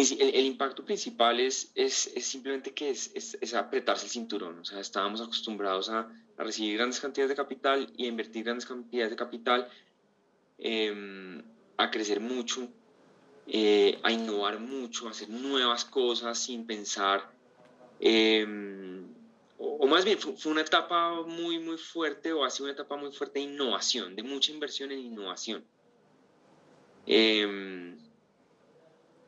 el, impacto principal es, es, simplemente que es, es, apretarse el cinturón. O sea, estábamos acostumbrados a, a, recibir grandes cantidades de capital y a invertir grandes cantidades de capital, em, a crecer mucho, eh, a innovar mucho, a hacer nuevas cosas sin pensar. Em, o, más bien, fue, una etapa muy, muy fuerte, o ha sido una etapa muy fuerte de innovación, de mucha inversión en innovación. Em,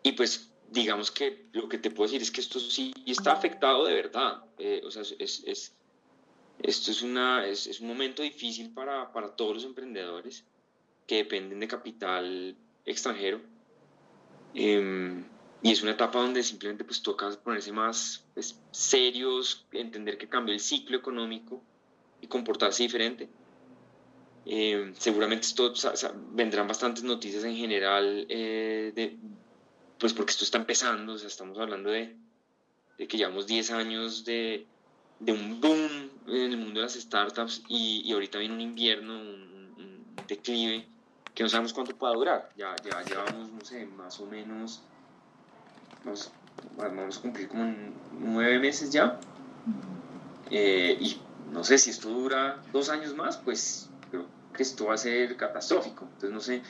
y pues digamos que lo que te puedo decir es que esto sí está afectado de verdad. Eh, o sea, es, es, esto es, una, es, es un momento difícil para, para, todos los emprendedores que dependen de capital extranjero. Em, y es una etapa donde simplemente pues toca ponerse más pues, serios, entender que cambió el ciclo económico y comportarse diferente. Em, seguramente esto, vendrán bastantes noticias en general eh, de, pues porque esto está empezando, o sea, estamos hablando de, de que llevamos 10 años de, de, un boom en el mundo de las startups y, y ahorita viene un invierno, un, declive, que no sabemos cuánto pueda durar. Ya, ya llevamos, no sé, más o menos, vamos, vamos a cumplir como nueve meses ya. Eh, y no sé si esto dura dos años más, pues creo que esto va a ser catastrófico. Entonces, no sé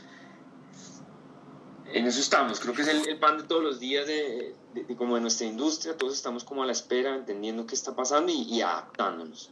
en eso estamos, creo que es el, pan de todos los días de, como de nuestra industria, todos estamos como a la espera, entendiendo qué está pasando y, adaptándonos.